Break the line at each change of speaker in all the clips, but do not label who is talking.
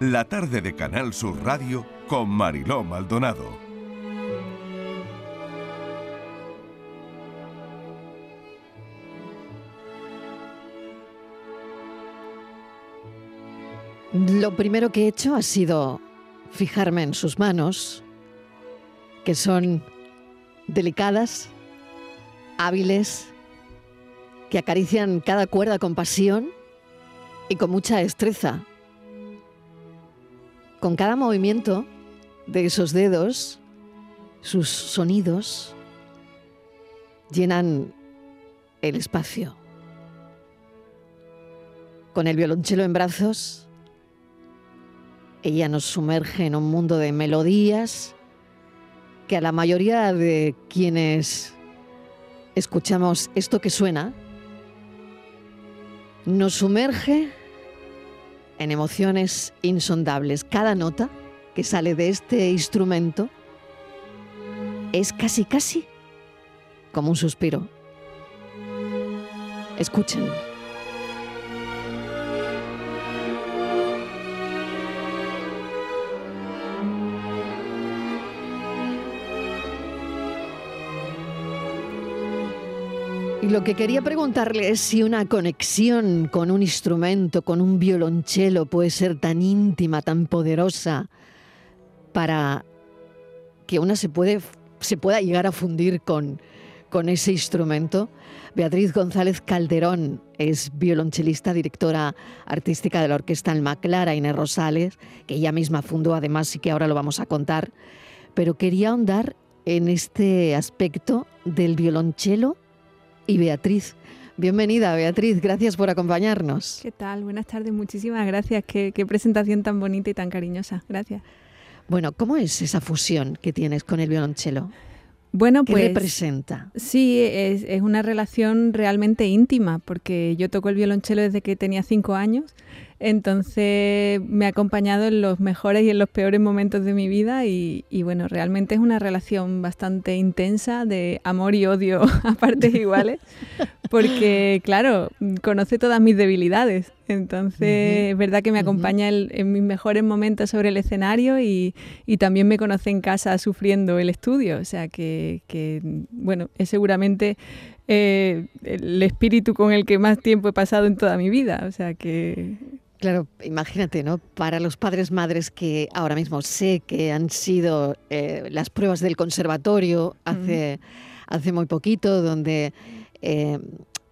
la tarde de Canal Sur Radio con Mariló Maldonado.
Lo primero que he hecho ha sido fijarme en sus manos, que son delicadas, hábiles, que acarician cada cuerda con pasión y con mucha destreza. Con cada movimiento de esos dedos, sus sonidos llenan el espacio. Con el violonchelo en brazos, ella nos sumerge en un mundo de melodías que a la mayoría de quienes escuchamos esto que suena, nos sumerge en emociones insondables. Cada nota que sale de este instrumento es casi, casi como un suspiro. Escuchen. Lo que quería preguntarle es si una conexión con un instrumento, con un violonchelo, puede ser tan íntima, tan poderosa, para que una se, puede, se pueda llegar a fundir con, con ese instrumento. Beatriz González Calderón es violonchelista, directora artística de la Orquesta Alma Clara, Inés Rosales, que ella misma fundó además y que ahora lo vamos a contar. Pero quería ahondar en este aspecto del violonchelo y Beatriz. Bienvenida, Beatriz. Gracias por acompañarnos.
¿Qué tal? Buenas tardes. Muchísimas gracias. Qué, presentación tan bonita y tan cariñosa. Gracias.
Bueno, ¿cómo es esa fusión que tienes con el violonchelo?
Bueno,
¿Qué
pues.
representa?
Sí, es, es, una relación realmente íntima, porque yo toco el violonchelo desde que tenía cinco años entonces me ha acompañado en los mejores y en los peores momentos de mi vida y, bueno, realmente es una relación bastante intensa de amor y odio a partes iguales, porque claro, conoce todas mis debilidades. Entonces es verdad que me acompaña en mis mejores momentos sobre el escenario y, también me conoce en casa sufriendo el estudio. O sea que, que bueno, es seguramente eh, el espíritu con el que más tiempo he pasado en toda mi vida. O sea que
Claro, imagínate, ¿no? Para los padres, madres que ahora mismo sé que han sido eh, las pruebas del conservatorio hace, hace muy poquito, donde eh,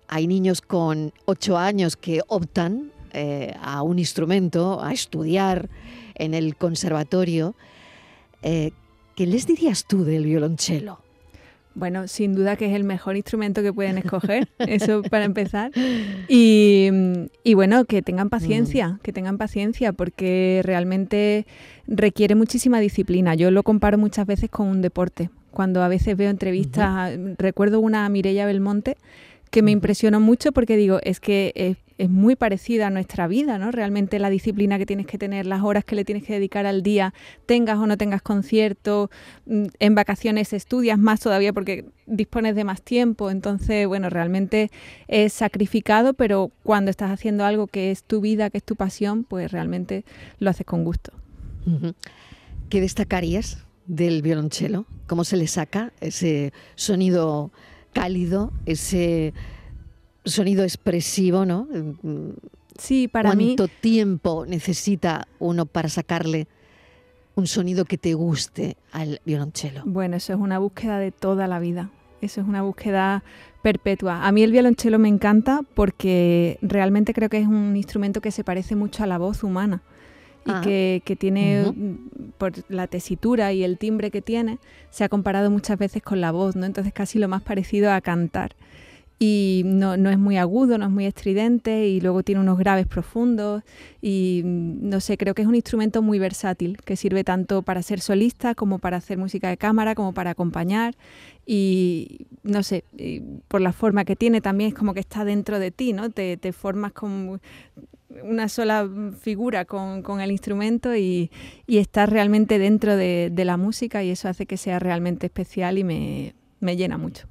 hay niños con ocho años que optan eh, a un instrumento, a estudiar en el conservatorio. ¿Qué les dirías tú del violonchelo?
Bueno, sin duda que es el mejor instrumento que pueden escoger, eso para empezar. Y, bueno, que tengan paciencia, mm. que tengan paciencia, porque realmente requiere muchísima disciplina. Yo lo comparo muchas veces con un deporte. Cuando a veces veo entrevistas, recuerdo una a Mireia Belmonte que me impresionó mucho porque digo, es que es es muy parecida a nuestra vida, ¿no? Realmente la disciplina que tienes que tener, las horas que le tienes que dedicar al día, tengas o no tengas concierto, mm, en vacaciones estudias más todavía porque dispones de más tiempo, entonces, bueno, realmente es sacrificado, pero cuando estás haciendo algo que es tu vida, que es tu pasión, pues realmente lo haces con gusto.
¿Qué destacarías del violonchelo? ¿Cómo se le saca ese sonido cálido, ese sonido expresivo, ¿no?
Sí, para
mí. ¿Cuánto tiempo necesita uno para sacarle un sonido que te guste al violonchelo?
Bueno, eso es una búsqueda de toda la vida. Eso es una búsqueda perpetua. A mí el violonchelo me encanta porque realmente creo que es un instrumento que se parece mucho a la voz humana y ah. que, tiene, por la tesitura y el timbre que tiene, se ha comparado muchas veces con la voz, ¿no? Entonces casi lo más parecido a cantar y no, no, es muy agudo, no es muy estridente y luego tiene unos graves profundos y no sé, creo que es un instrumento muy versátil que sirve tanto para ser solista como para hacer música de cámara, como para acompañar y no sé, por la forma que tiene también es como que está dentro de ti, ¿no? Te, te formas como una sola figura con, con el instrumento y, y estás realmente dentro de, de la música y eso hace que sea realmente especial y me, me llena mucho.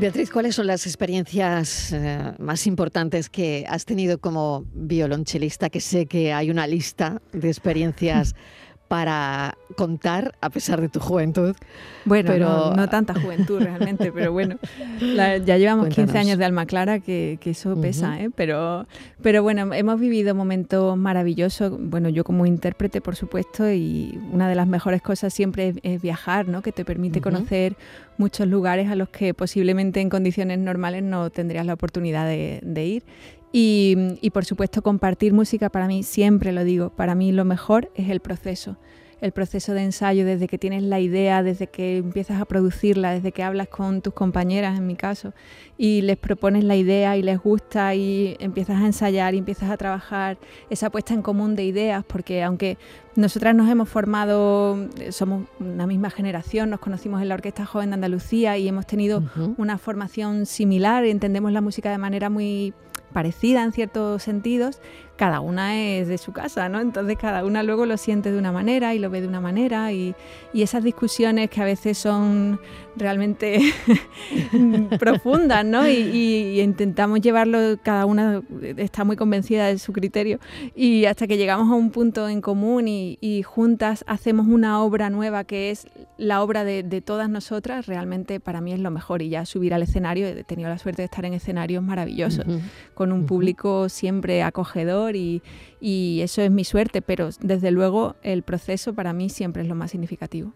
Beatriz, ¿cuáles son las experiencias eh, más importantes que has tenido como violonchelista? Que sé que hay una lista de experiencias para contar a pesar de tu juventud.
Bueno, pero... no, tanta juventud realmente, pero bueno, ya llevamos 15 años de alma clara, que, eso pesa, ¿eh? pero, pero bueno, hemos vivido momentos maravillosos, bueno, yo como intérprete, por supuesto, y una de las mejores cosas siempre es, viajar, ¿no? que te permite conocer muchos lugares a los que posiblemente en condiciones normales no tendrías la oportunidad de ir. Y, por supuesto compartir música para mí, siempre lo digo, para mí lo mejor es el proceso. El proceso de ensayo, desde que tienes la idea, desde que empiezas a producirla, desde que hablas con tus compañeras, en mi caso, y les propones la idea y les gusta y empiezas a ensayar y empiezas a trabajar esa puesta en común de ideas, porque aunque nosotras nos hemos formado, somos una misma generación, nos conocimos en la Orquesta Joven de Andalucía y hemos tenido una formación similar, entendemos la música de manera muy parecida en ciertos sentidos, cada una es de su casa, ¿no? Entonces cada una luego lo siente de una manera y lo ve de una manera y, esas discusiones que a veces son realmente profundas, ¿no? Y, intentamos llevarlo, cada una está muy convencida de su criterio y hasta que llegamos a un punto en común y, juntas hacemos una obra nueva que es la obra de, todas nosotras, realmente para mí es lo mejor y ya subir al escenario, he tenido la suerte de estar en escenarios maravillosos, con un público siempre acogedor y, eso es mi suerte, pero desde luego el proceso para mí siempre es lo más significativo.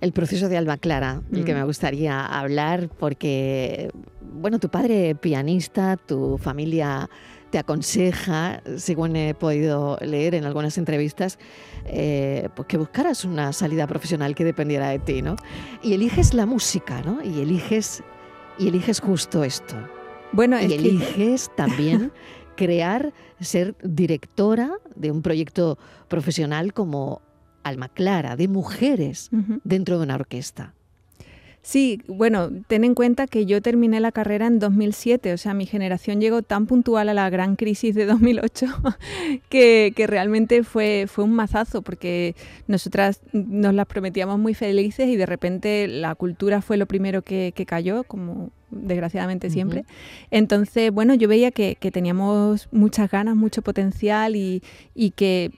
El proceso de Alba Clara, del que mm. me gustaría hablar, porque, bueno, tu padre pianista, tu familia te aconseja, según he podido leer en algunas entrevistas, eh, pues que buscaras una salida profesional que dependiera de ti, ¿no? Y eliges la música, ¿no? Y eliges, y eliges justo esto. Bueno, y eliges también crear, ser directora de un proyecto profesional como Alma Clara, de mujeres dentro de una orquesta.
Sí, bueno, ten en cuenta que yo terminé la carrera en 2007, o sea, mi generación llegó tan puntual a la gran crisis de 2008 que, realmente fue, fue un mazazo, porque nosotras nos las prometíamos muy felices y de repente la cultura fue lo primero que, que cayó, como desgraciadamente siempre. Entonces, bueno, yo veía que, que, teníamos muchas ganas, mucho potencial y, y que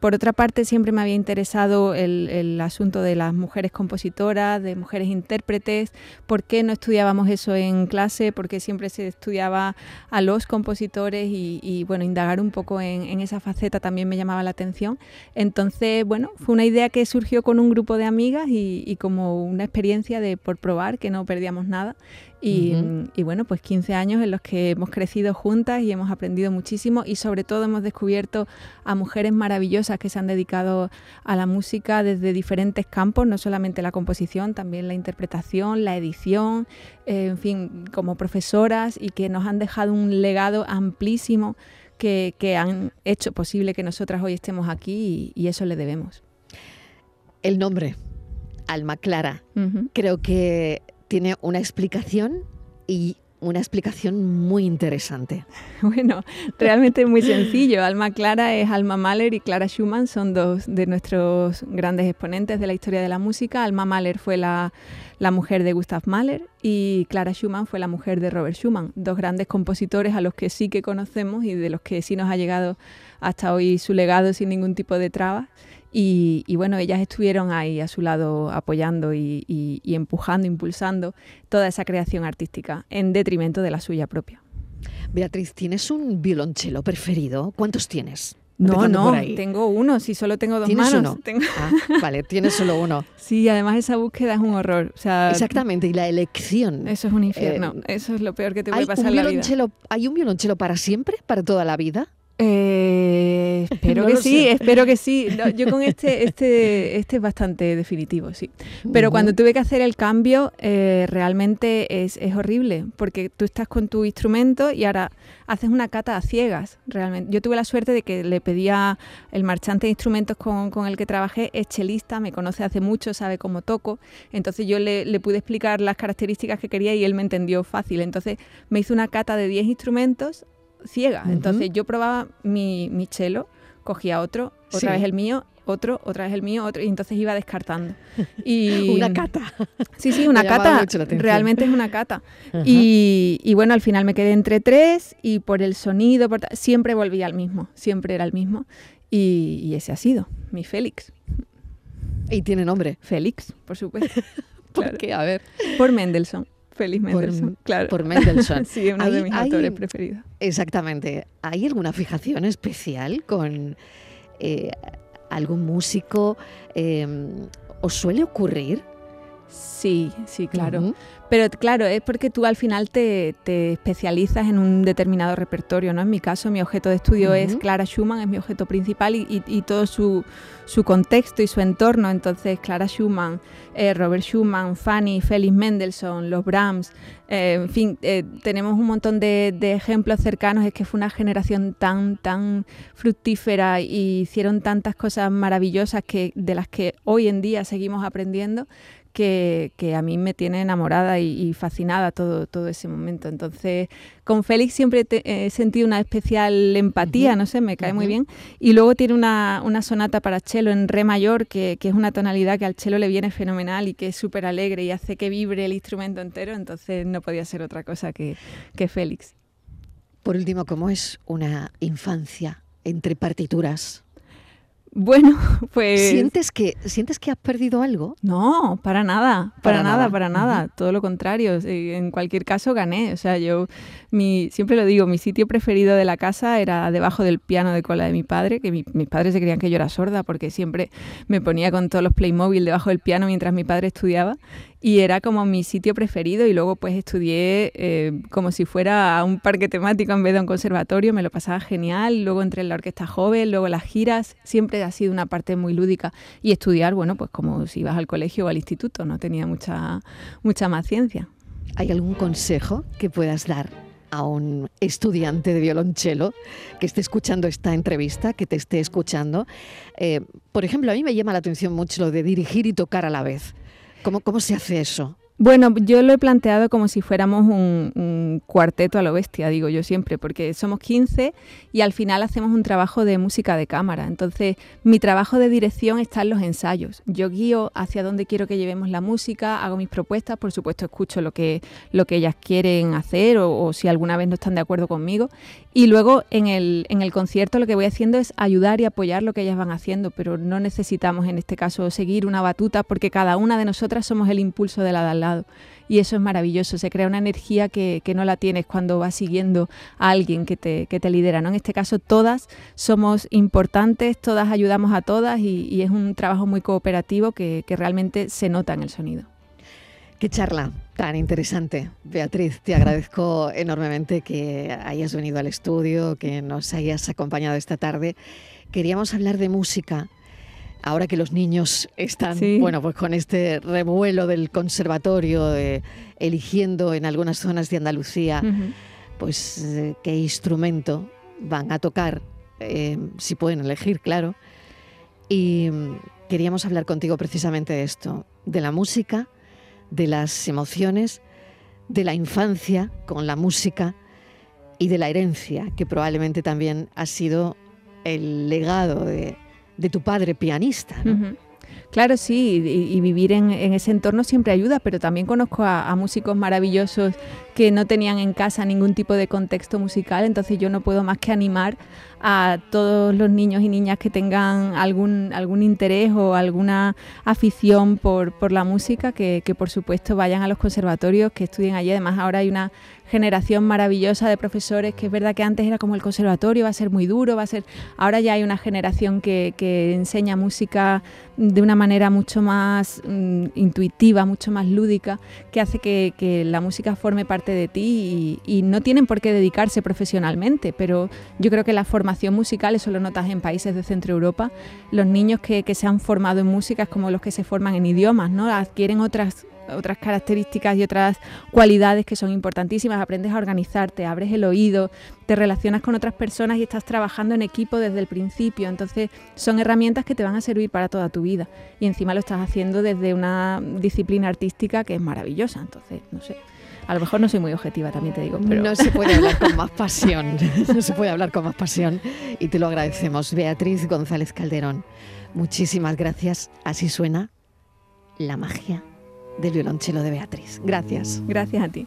por otra parte, siempre me había interesado el, asunto de las mujeres compositoras, de mujeres intérpretes, por qué no estudiábamos eso en clase, por qué siempre se estudiaba a los compositores y, bueno, indagar un poco en, esa faceta también me llamaba la atención. Entonces, bueno, fue una idea que surgió con un grupo de amigas y, y como una experiencia de por probar que no perdíamos nada y, bueno, pues 15 años en los que hemos crecido juntas y hemos aprendido muchísimo y sobre todo hemos descubierto a mujeres maravillosas que se han dedicado a la música desde diferentes campos, no solamente la composición, también la interpretación, la edición, eh, en fin, como profesoras y que nos han dejado un legado amplísimo que, han hecho posible que nosotras hoy estemos aquí y, eso le debemos.
El nombre, Alma Clara, creo que tiene una explicación y una explicación muy interesante.
Bueno, realmente muy sencillo. Alma Clara es Alma Mahler y Clara Schumann son dos de nuestros grandes exponentes de la historia de la música. Alma Mahler fue la, la mujer de Gustav Mahler y Clara Schumann fue la mujer de Robert Schumann, dos grandes compositores a los que sí que conocemos y de los que sí nos ha llegado hasta hoy su legado sin ningún tipo de trabas. Y, bueno, ellas estuvieron ahí a su lado apoyando y, empujando, impulsando toda esa creación artística en detrimento de la suya propia.
Beatriz, ¿tienes un violonchelo preferido? ¿Cuántos tienes?
No, no, tengo uno, si solo tengo dos
¿Tienes
manos.
Uno? Ah, vale, tienes solo uno.
Sí, además esa búsqueda es un horror.
Exactamente, y la elección.
Eso es un infierno, eh, eso es lo peor que te puede pasar en la vida.
¿Hay un violonchelo para siempre, para toda la vida?
Eh, espero que sí, espero que sí. yo con este, este, este es bastante definitivo, sí. Pero cuando tuve que hacer el cambio, eh, realmente es, horrible, porque tú estás con tu instrumento y ahora haces una cata a ciegas, realmente. Yo tuve la suerte de que le pedía el marchante de instrumentos con, el que trabajé, es chelista, me conoce hace mucho, sabe cómo toco, entonces yo le, le pude explicar las características que quería y él me entendió fácil. Entonces me hizo una cata de 10 instrumentos ciega. Entonces yo probaba mi, mi cello cogía otro, otra vez el mío, otro, otra vez el mío, otro, y entonces iba descartando. Y,
una cata.
Sí, sí, una cata. Realmente es una cata. Y, bueno, al final me quedé entre tres y por el sonido, siempre volví al mismo, siempre era el mismo. Y, ese ha sido, mi Félix.
¿Y tiene nombre?
Félix, por supuesto.
¿Por qué? A ver.
Por Mendelssohn. Félix Mendelssohn, claro.
Por Mendelssohn.
sí, uno de mis autores preferidos.
Exactamente. ¿Hay alguna fijación especial con eh, algún músico? Eh, ¿Os suele ocurrir?
Sí, sí, claro. Pero claro, es porque tú al final te, especializas en un determinado repertorio, ¿no? En mi caso, mi objeto de estudio es Clara Schumann, es mi objeto principal y, todo su, contexto y su entorno. Entonces, Clara Schumann, eh, Robert Schumann, Fanny, Félix Mendelssohn, los Brahms, eh, en fin, eh, tenemos un montón de, de, ejemplos cercanos. Es que fue una generación tan, tan fructífera y hicieron tantas cosas maravillosas que, de las que hoy en día seguimos aprendiendo que, a mí me tiene enamorada y, fascinada todo, todo ese momento. Entonces, con Félix siempre he sentido una especial empatía, no sé, me cae muy bien. Y luego tiene una, sonata para cello en re mayor, que, es una tonalidad que al cello le viene fenomenal y que es súper alegre y hace que vibre el instrumento entero, entonces no podía ser otra cosa que, que Félix.
Por último, ¿cómo es una infancia entre partituras?
Bueno, pues...
¿Sientes que, ¿Sientes que has perdido algo?
No, para nada, para, nada, para nada, todo lo contrario. En cualquier caso gané, o sea, yo mi, siempre lo digo, mi sitio preferido de la casa era debajo del piano de cola de mi padre, que mis padres se creían que yo era sorda porque siempre me ponía con todos los Playmobil debajo del piano mientras mi padre estudiaba y era como mi sitio preferido y luego pues estudié eh, como si fuera a un parque temático en vez de un conservatorio, me lo pasaba genial, luego entré en la orquesta joven, luego las giras, siempre ha sido una parte muy lúdica y estudiar, bueno, pues como si ibas al colegio o al instituto, no tenía mucha, mucha más ciencia.
¿Hay algún consejo que puedas dar a un estudiante de violonchelo que esté escuchando esta entrevista, que te esté escuchando? Eh, por ejemplo, a mí me llama la atención mucho lo de dirigir y tocar a la vez. ¿Cómo, cómo se hace eso?
Bueno, yo lo he planteado como si fuéramos un, cuarteto a lo bestia, digo yo siempre, porque somos 15 y al final hacemos un trabajo de música de cámara. Entonces, mi trabajo de dirección está en los ensayos. Yo guío hacia dónde quiero que llevemos la música, hago mis propuestas, por supuesto escucho lo que, lo que ellas quieren hacer o, si alguna vez no están de acuerdo conmigo. Y luego en el, en el concierto lo que voy haciendo es ayudar y apoyar lo que ellas van haciendo, pero no necesitamos en este caso seguir una batuta porque cada una de nosotras somos el impulso de la de al y eso es maravilloso, se crea una energía que, no la tienes cuando vas siguiendo a alguien que te, que te lidera. ¿no? En este caso, todas somos importantes, todas ayudamos a todas y, es un trabajo muy cooperativo que, que realmente se nota en el sonido.
Qué charla tan interesante. Beatriz, te agradezco enormemente que hayas venido al estudio, que nos hayas acompañado esta tarde. Queríamos hablar de música ahora que los niños están, bueno, pues con este revuelo del conservatorio, eh, eligiendo en algunas zonas de Andalucía, pues eh, qué instrumento van a tocar, eh, si pueden elegir, claro. Y mm, queríamos hablar contigo precisamente de esto, de la música, de las emociones, de la infancia con la música y de la herencia, que probablemente también ha sido el legado de de tu padre pianista.
Claro, sí, y, vivir en, ese entorno siempre ayuda, pero también conozco a, músicos maravillosos que no tenían en casa ningún tipo de contexto musical, entonces yo no puedo más que animar a todos los niños y niñas que tengan algún, algún interés o alguna afición por, por la música, que, que por supuesto vayan a los conservatorios, que estudien allí. Además ahora hay una generación maravillosa de profesores, que es verdad que antes era como el conservatorio, va a ser muy duro, va a ser... Ahora ya hay una generación que, que enseña música de una manera mucho más mm, intuitiva, mucho más lúdica, que hace que, que, la música forme parte de ti y, y, no tienen por qué dedicarse profesionalmente, pero yo creo que la musical, eso lo notas en países de Centro Europa, los niños que, que se han formado en música es como los que se forman en idiomas, ¿no? Adquieren otras otras características y otras cualidades que son importantísimas. Aprendes a organizarte, abres el oído, te relacionas con otras personas y estás trabajando en equipo desde el principio. Entonces son herramientas que te van a servir para toda tu vida. Y encima lo estás haciendo desde una disciplina artística que es maravillosa. Entonces, no sé. A lo mejor no soy muy objetiva, también te digo. Pero...
No se puede hablar con más pasión, no se puede hablar con más pasión y te lo agradecemos. Beatriz González Calderón, muchísimas gracias. Así suena la magia del violonchelo de Beatriz. Gracias.
Gracias a ti.